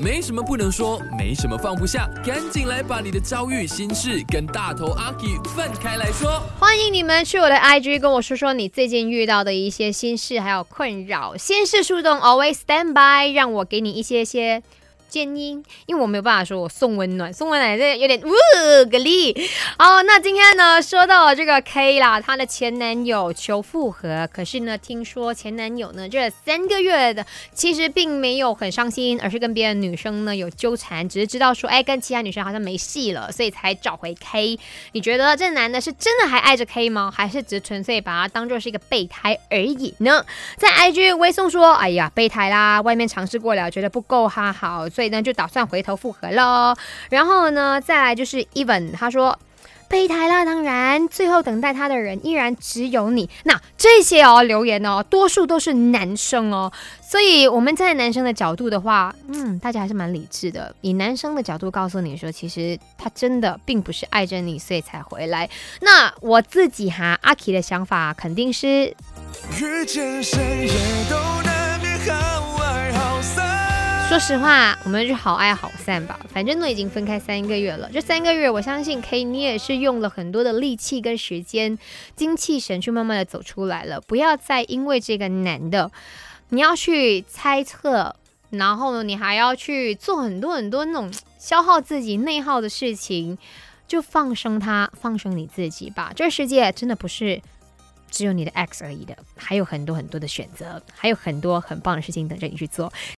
没什么不能说，没什么放不下，赶紧来把你的遭遇、心事跟大头阿 K 分开来说。欢迎你们去我的 IG 跟我说说你最近遇到的一些心事还有困扰。心事树洞 Always Stand By，让我给你一些些。建议，因为我没有办法说我送温暖，送温暖这有点呜个力。好，那今天呢，说到这个 K 啦，她的前男友求复合，可是呢，听说前男友呢这三个月的其实并没有很伤心，而是跟别的女生呢有纠缠，只是知道说，哎，跟其他女生好像没戏了，所以才找回 K。你觉得这男的是真的还爱着 K 吗？还是只纯粹把他当做是一个备胎而已呢？在 IG 微送说，哎呀，备胎啦，外面尝试过了，觉得不够哈好。所以所以呢，就打算回头复合喽。然后呢，再来就是 Even，他说备胎啦，当然，最后等待他的人依然只有你。那这些哦留言哦，多数都是男生哦。所以我们在男生的角度的话，嗯，大家还是蛮理智的。以男生的角度告诉你说，其实他真的并不是爱着你，所以才回来。那我自己哈，阿 K 的想法肯定是。遇见谁也都难。说实话，我们就好爱好散吧，反正都已经分开三个月了。这三个月，我相信 K 你也是用了很多的力气跟时间、精气神去慢慢的走出来了。不要再因为这个男的，你要去猜测，然后，你还要去做很多很多那种消耗自己、内耗的事情，就放生他，放生你自己吧。这个世界真的不是。只有你的 X 而已的，还有很多很多的选择，还有很多很棒的事情等着你去做。